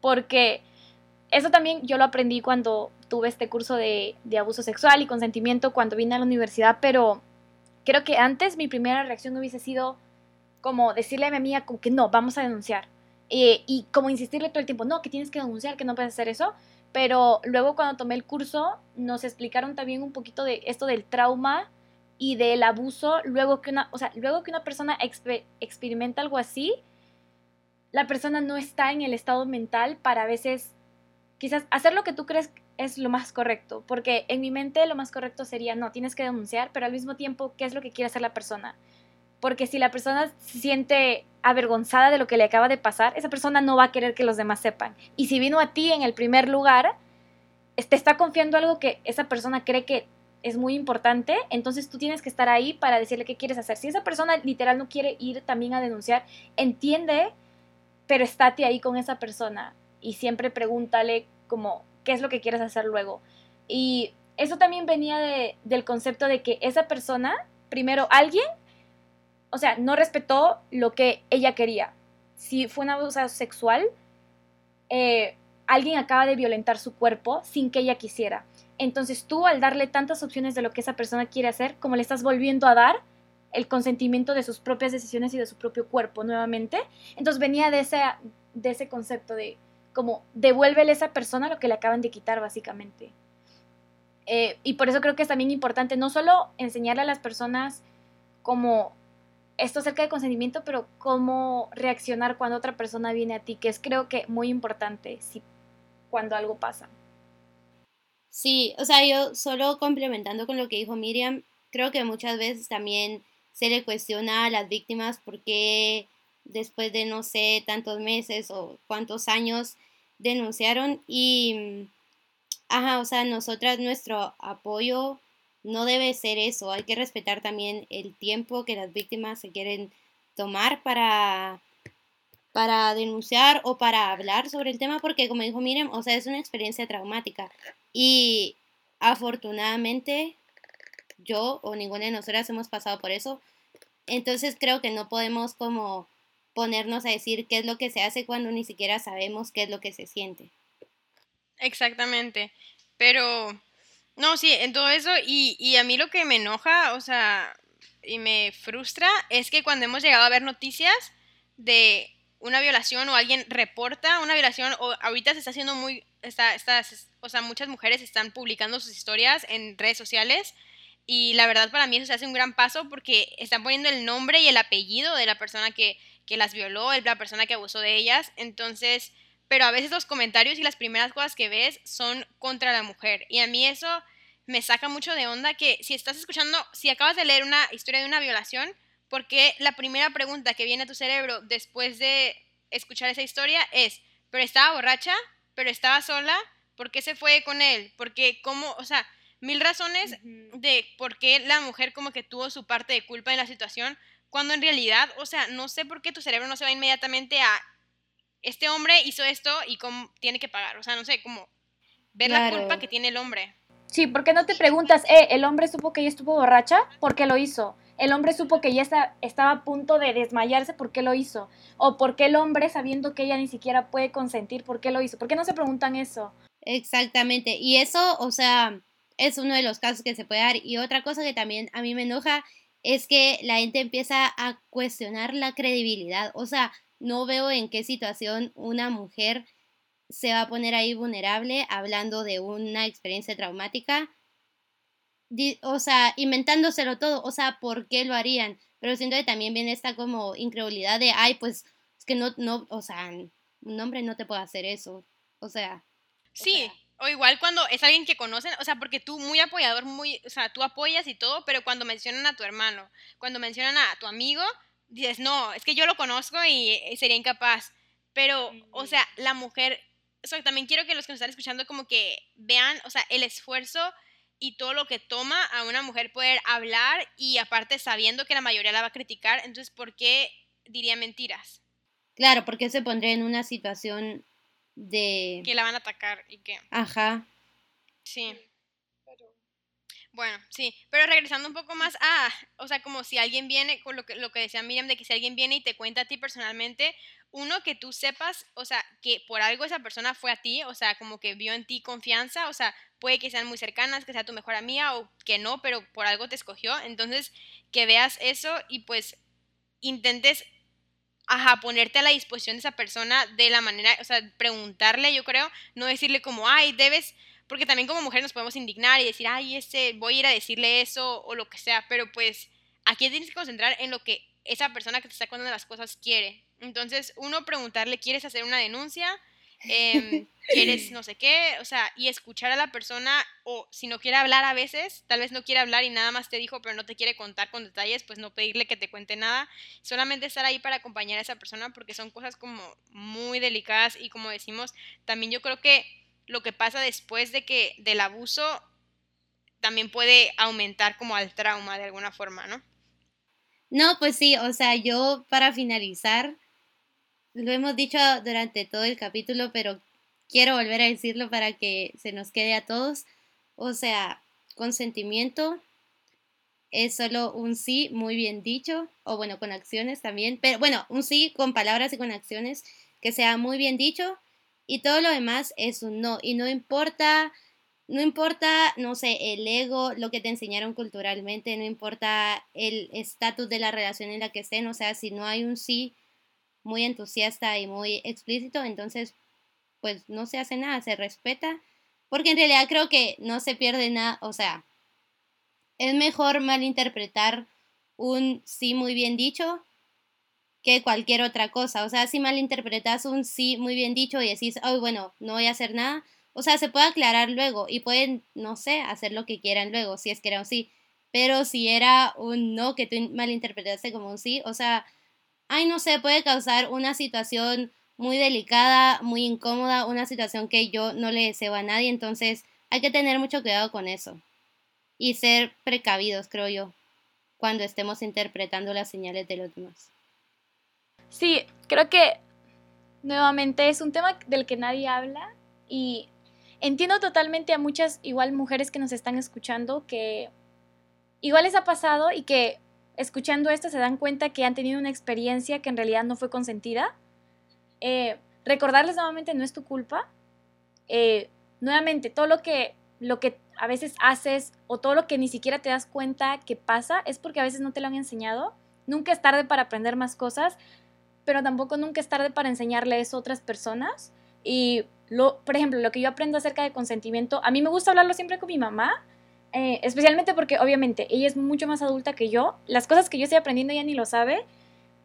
porque eso también yo lo aprendí cuando tuve este curso de, de abuso sexual y consentimiento cuando vine a la universidad, pero creo que antes mi primera reacción hubiese sido como decirle a mi amiga como que no, vamos a denunciar eh, y como insistirle todo el tiempo, no, que tienes que denunciar, que no puedes hacer eso. Pero luego cuando tomé el curso nos explicaron también un poquito de esto del trauma y del abuso luego que una, o sea, luego que una persona experimenta algo así, la persona no está en el estado mental para a veces quizás hacer lo que tú crees es lo más correcto, porque en mi mente lo más correcto sería, no, tienes que denunciar, pero al mismo tiempo, ¿qué es lo que quiere hacer la persona? Porque si la persona se siente avergonzada de lo que le acaba de pasar, esa persona no va a querer que los demás sepan. Y si vino a ti en el primer lugar, te está confiando algo que esa persona cree que es muy importante, entonces tú tienes que estar ahí para decirle qué quieres hacer. Si esa persona literal no quiere ir también a denunciar, entiende, pero estate ahí con esa persona y siempre pregúntale como qué es lo que quieres hacer luego. Y eso también venía de, del concepto de que esa persona, primero alguien, o sea, no respetó lo que ella quería. Si fue un abuso sexual, eh, alguien acaba de violentar su cuerpo sin que ella quisiera. Entonces tú al darle tantas opciones de lo que esa persona quiere hacer, como le estás volviendo a dar el consentimiento de sus propias decisiones y de su propio cuerpo nuevamente, entonces venía de ese, de ese concepto de como devuélvele a esa persona lo que le acaban de quitar básicamente. Eh, y por eso creo que es también importante no solo enseñarle a las personas como esto acerca de consentimiento, pero cómo reaccionar cuando otra persona viene a ti, que es creo que muy importante si, cuando algo pasa. Sí, o sea, yo solo complementando con lo que dijo Miriam, creo que muchas veces también se le cuestiona a las víctimas por qué después de no sé tantos meses o cuántos años denunciaron y ajá, o sea, nosotras nuestro apoyo no debe ser eso, hay que respetar también el tiempo que las víctimas se quieren tomar para para denunciar o para hablar sobre el tema porque como dijo Miriam, o sea, es una experiencia traumática y afortunadamente yo o ninguna de nosotras hemos pasado por eso. Entonces creo que no podemos como ponernos a decir qué es lo que se hace cuando ni siquiera sabemos qué es lo que se siente. Exactamente. Pero, no, sí, en todo eso, y, y a mí lo que me enoja, o sea, y me frustra, es que cuando hemos llegado a ver noticias de una violación o alguien reporta una violación o ahorita se está haciendo muy, está, está, o sea, muchas mujeres están publicando sus historias en redes sociales y la verdad para mí eso se hace un gran paso porque están poniendo el nombre y el apellido de la persona que, que las violó, la persona que abusó de ellas, entonces, pero a veces los comentarios y las primeras cosas que ves son contra la mujer. Y a mí eso me saca mucho de onda que si estás escuchando, si acabas de leer una historia de una violación, porque la primera pregunta que viene a tu cerebro después de escuchar esa historia es, pero estaba borracha, pero estaba sola, ¿por qué se fue con él? Porque cómo, o sea, mil razones de por qué la mujer como que tuvo su parte de culpa en la situación, cuando en realidad, o sea, no sé por qué tu cerebro no se va inmediatamente a este hombre hizo esto y cómo tiene que pagar, o sea, no sé, como ver la culpa que tiene el hombre. Sí, ¿por qué no te preguntas, eh, el hombre supo que ella estuvo borracha? ¿Por qué lo hizo? el hombre supo que ella estaba a punto de desmayarse, ¿por qué lo hizo? O por qué el hombre, sabiendo que ella ni siquiera puede consentir, ¿por qué lo hizo? ¿Por qué no se preguntan eso? Exactamente. Y eso, o sea, es uno de los casos que se puede dar. Y otra cosa que también a mí me enoja es que la gente empieza a cuestionar la credibilidad. O sea, no veo en qué situación una mujer se va a poner ahí vulnerable hablando de una experiencia traumática o sea, inventándoselo todo, o sea, ¿por qué lo harían? Pero siento que también viene esta como incredulidad de, ay, pues, es que no, no, o sea, un hombre no te puede hacer eso, o sea. Sí, o, igual cuando es alguien que conocen, o sea, porque tú muy apoyador, muy, o sea, tú apoyas y todo, pero cuando mencionan a tu hermano, cuando mencionan a tu amigo, dices, no, es que yo lo conozco y eh, sería incapaz. Pero, o sea, la mujer, o sea, también quiero que los que nos están escuchando como que vean, o sea, el esfuerzo y todo lo que toma a una mujer poder hablar y aparte sabiendo que la mayoría la va a criticar, entonces ¿por qué diría mentiras? Claro, porque se pondría en una situación de... Que la van a atacar y que... Ajá. Sí. Bueno, sí, pero regresando un poco más a, o sea, como si alguien viene, con lo que, lo que decía Miriam, de que si alguien viene y te cuenta a ti personalmente, uno que tú sepas, o sea, que por algo esa persona fue a ti, o sea, como que vio en ti confianza, o sea, puede que sean muy cercanas, que sea tu mejor amiga o que no, pero por algo te escogió. Entonces, que veas eso y pues intentes, ajá, ponerte a la disposición de esa persona de la manera, o sea, preguntarle, yo creo, no decirle como, ay, debes, porque también como mujer nos podemos indignar y decir, ay, este, voy a ir a decirle eso o lo que sea, pero pues aquí tienes que concentrar en lo que esa persona que te está contando las cosas quiere. Entonces, uno preguntarle, ¿quieres hacer una denuncia? Em, quieres no sé qué, o sea, y escuchar a la persona o si no quiere hablar a veces, tal vez no quiere hablar y nada más te dijo, pero no te quiere contar con detalles, pues no pedirle que te cuente nada, solamente estar ahí para acompañar a esa persona porque son cosas como muy delicadas y como decimos, también yo creo que lo que pasa después de que del abuso también puede aumentar como al trauma de alguna forma, ¿no? No, pues sí, o sea, yo para finalizar, lo hemos dicho durante todo el capítulo, pero quiero volver a decirlo para que se nos quede a todos. O sea, consentimiento es solo un sí muy bien dicho, o bueno, con acciones también, pero bueno, un sí con palabras y con acciones que sea muy bien dicho y todo lo demás es un no y no importa no importa, no sé, el ego, lo que te enseñaron culturalmente, no importa el estatus de la relación en la que estén, o sea, si no hay un sí muy entusiasta y muy explícito, entonces pues no se hace nada, se respeta, porque en realidad creo que no se pierde nada, o sea, es mejor malinterpretar un sí muy bien dicho que cualquier otra cosa, o sea, si malinterpretas un sí muy bien dicho y decís, oh, bueno, no voy a hacer nada, o sea, se puede aclarar luego y pueden, no sé, hacer lo que quieran luego, si es que era un sí, pero si era un no que tú malinterpretaste como un sí, o sea, ay, no sé, puede causar una situación muy delicada, muy incómoda, una situación que yo no le deseo a nadie, entonces hay que tener mucho cuidado con eso y ser precavidos, creo yo, cuando estemos interpretando las señales de los demás. Sí, creo que nuevamente es un tema del que nadie habla y entiendo totalmente a muchas igual mujeres que nos están escuchando que igual les ha pasado y que escuchando esto se dan cuenta que han tenido una experiencia que en realidad no fue consentida. Eh, recordarles nuevamente no es tu culpa. Eh, nuevamente, todo lo que, lo que a veces haces o todo lo que ni siquiera te das cuenta que pasa es porque a veces no te lo han enseñado. Nunca es tarde para aprender más cosas, pero tampoco nunca es tarde para enseñarle eso a otras personas. Y, lo, por ejemplo, lo que yo aprendo acerca de consentimiento, a mí me gusta hablarlo siempre con mi mamá, eh, especialmente porque obviamente ella es mucho más adulta que yo, las cosas que yo estoy aprendiendo ella ni lo sabe,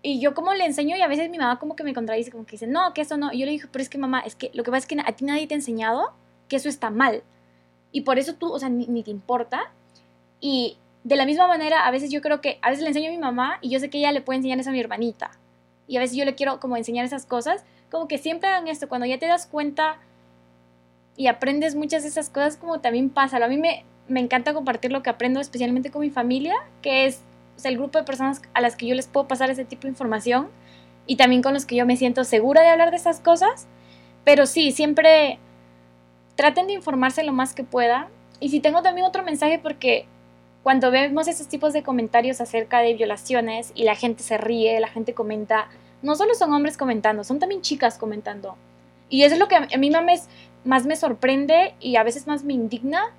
y yo como le enseño y a veces mi mamá como que me contradice, como que dice, no, que eso no, y yo le digo, pero es que mamá, es que lo que pasa es que a ti nadie te ha enseñado que eso está mal, y por eso tú, o sea, ni, ni te importa, y de la misma manera, a veces yo creo que, a veces le enseño a mi mamá y yo sé que ella le puede enseñar eso a mi hermanita, y a veces yo le quiero como enseñar esas cosas, como que siempre hagan esto, cuando ya te das cuenta y aprendes muchas de esas cosas, como también pasa, a mí me, me encanta compartir lo que aprendo, especialmente con mi familia, que es el grupo de personas a las que yo les puedo pasar ese tipo de información y también con los que yo me siento segura de hablar de esas cosas. Pero sí, siempre traten de informarse lo más que puedan. Y si tengo también otro mensaje, porque cuando vemos esos tipos de comentarios acerca de violaciones y la gente se ríe, la gente comenta, no solo son hombres comentando, son también chicas comentando. Y eso es lo que a mí más me sorprende y a veces más me indigna,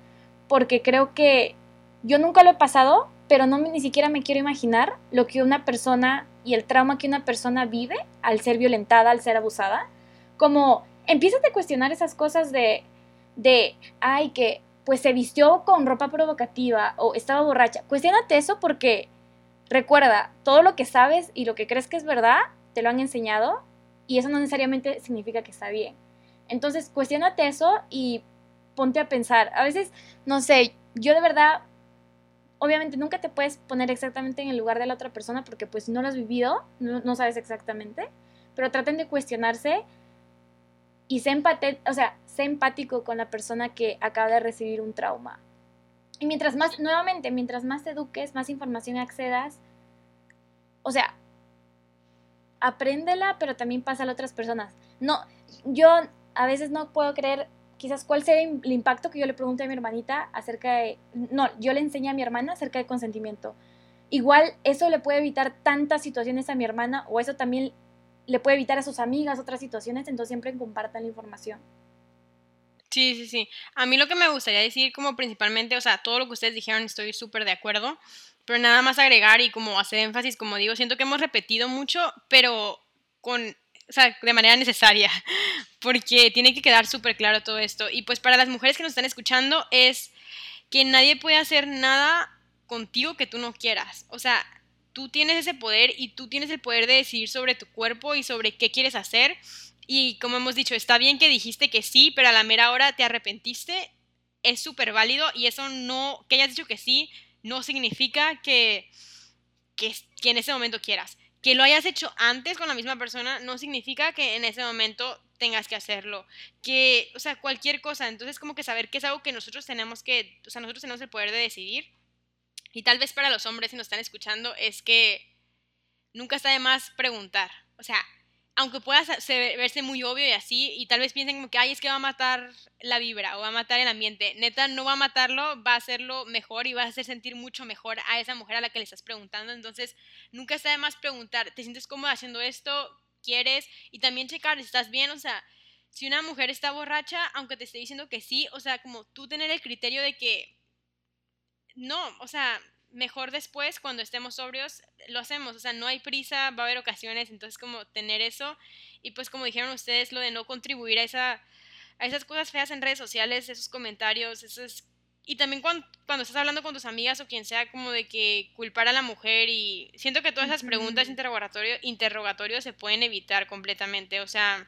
porque creo que yo nunca lo he pasado, pero no ni siquiera me quiero imaginar lo que una persona y el trauma que una persona vive al ser violentada, al ser abusada. Como empiezas a cuestionar esas cosas de, de, ay, que pues se vistió con ropa provocativa o estaba borracha. Cuestiónate eso porque recuerda, todo lo que sabes y lo que crees que es verdad, te lo han enseñado y eso no necesariamente significa que está bien. Entonces, cuestionate eso y ponte a pensar. A veces, no sé, yo de verdad, obviamente nunca te puedes poner exactamente en el lugar de la otra persona porque pues no lo has vivido, no, sabes exactamente, pero traten de cuestionarse y sé, o sea, sé empático con la persona que acaba de recibir un trauma. Y mientras más, nuevamente, mientras más te eduques, más información accedas, o sea, apréndela, pero también pasa a otras personas. No, yo a veces no puedo creer quizás cuál sería el impacto que yo le pregunte a mi hermanita acerca de, no, yo le enseñé a mi hermana acerca de consentimiento. Igual eso le puede evitar tantas situaciones a mi hermana o eso también le puede evitar a sus amigas otras situaciones, entonces siempre compartan la información. Sí, sí, sí. A mí lo que me gustaría decir como principalmente, o sea, todo lo que ustedes dijeron estoy súper de acuerdo, pero nada más agregar y como hacer énfasis, como digo, siento que hemos repetido mucho, pero con o sea, de manera necesaria, porque tiene que quedar súper claro todo esto. Y pues para las mujeres que nos están escuchando es que nadie puede hacer nada contigo que tú no quieras. O sea, tú tienes ese poder y tú tienes el poder de decidir sobre tu cuerpo y sobre qué quieres hacer. Y como hemos dicho, está bien que dijiste que sí, pero a la mera hora te arrepentiste. Es súper válido y eso no, que hayas dicho que sí, no significa que, que, que en ese momento quieras que lo hayas hecho antes con la misma persona no significa que en ese momento tengas que hacerlo. Que, o sea, cualquier cosa. Entonces, como que saber que es algo que nosotros tenemos que, o sea, nosotros tenemos el poder de decidir. Y tal vez para los hombres, si nos están escuchando, es que nunca está de más preguntar. O sea, aunque pueda verse muy obvio y así, y tal vez piensen como que, ay, es que va a matar la vibra o va a matar el ambiente. Neta, no va a matarlo, va a hacerlo mejor y va a hacer sentir mucho mejor a esa mujer a la que le estás preguntando. Entonces, nunca está de más preguntar, ¿te sientes cómoda haciendo esto? ¿Quieres? Y también checar estás bien, o sea, si una mujer está borracha, aunque te esté diciendo que sí, o sea, como tú tener el criterio de que, no, o sea, mejor después, cuando estemos sobrios, lo hacemos. O sea, no hay prisa, va a haber ocasiones, entonces como tener eso. Y pues como dijeron ustedes, lo de no contribuir a, esa, a esas cosas feas en redes sociales, esos comentarios, esos... Y también cuando, cuando estás hablando con tus amigas o quien sea, como de que culpar a la mujer y siento que todas esas preguntas interrogatorio, interrogatorios se pueden evitar completamente. O sea,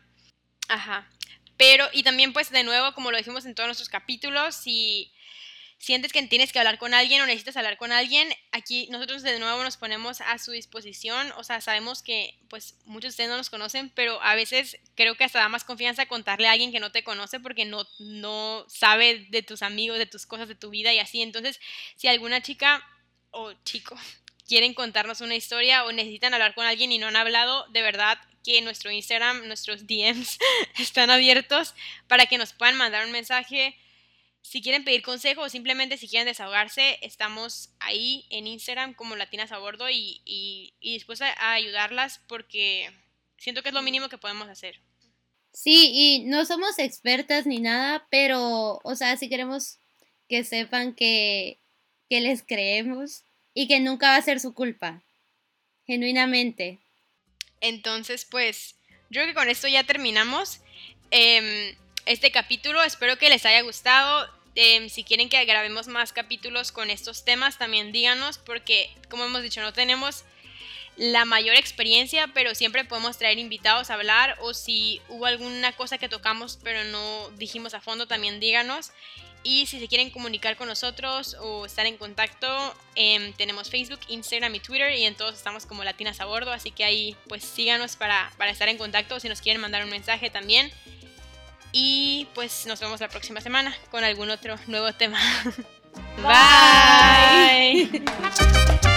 ajá. Pero, y también pues de nuevo, como lo dijimos en todos nuestros capítulos, si sientes que tienes que hablar con alguien o necesitas hablar con alguien, aquí nosotros de nuevo nos ponemos a su disposición. O sea, sabemos que pues muchos de ustedes no nos conocen, pero a veces creo que hasta da más confianza contarle a alguien que no te conoce porque no, no sabe de tus amigos, de tus cosas, de tu vida y así. Entonces, si alguna chica o chico quieren contarnos una historia o necesitan hablar con alguien y no han hablado, de verdad que nuestro Instagram, nuestros DMs están abiertos para que nos puedan mandar un mensaje si quieren pedir consejo o simplemente si quieren desahogarse, estamos ahí en Instagram como Latinas a Bordo y, y, dispuesta a ayudarlas porque siento que es lo mínimo que podemos hacer. Sí, y no somos expertas ni nada, pero, o sea, si queremos que sepan que, que les creemos y que nunca va a ser su culpa, genuinamente. Entonces, pues, yo creo que con esto ya terminamos. Em, este capítulo. Espero que les haya gustado. Em, si quieren que grabemos más capítulos con estos temas, también díganos, porque como hemos dicho, no tenemos la mayor experiencia, pero siempre podemos traer invitados a hablar o si hubo alguna cosa que tocamos pero no dijimos a fondo, también díganos. Y si se quieren comunicar con nosotros o estar en contacto, em, tenemos Facebook, Instagram y Twitter y en todos estamos como Latinas a Bordo, así que ahí pues síganos para, para estar en contacto si nos quieren mandar un mensaje también. Y pues nos vemos la próxima semana con algún otro nuevo tema. Bye.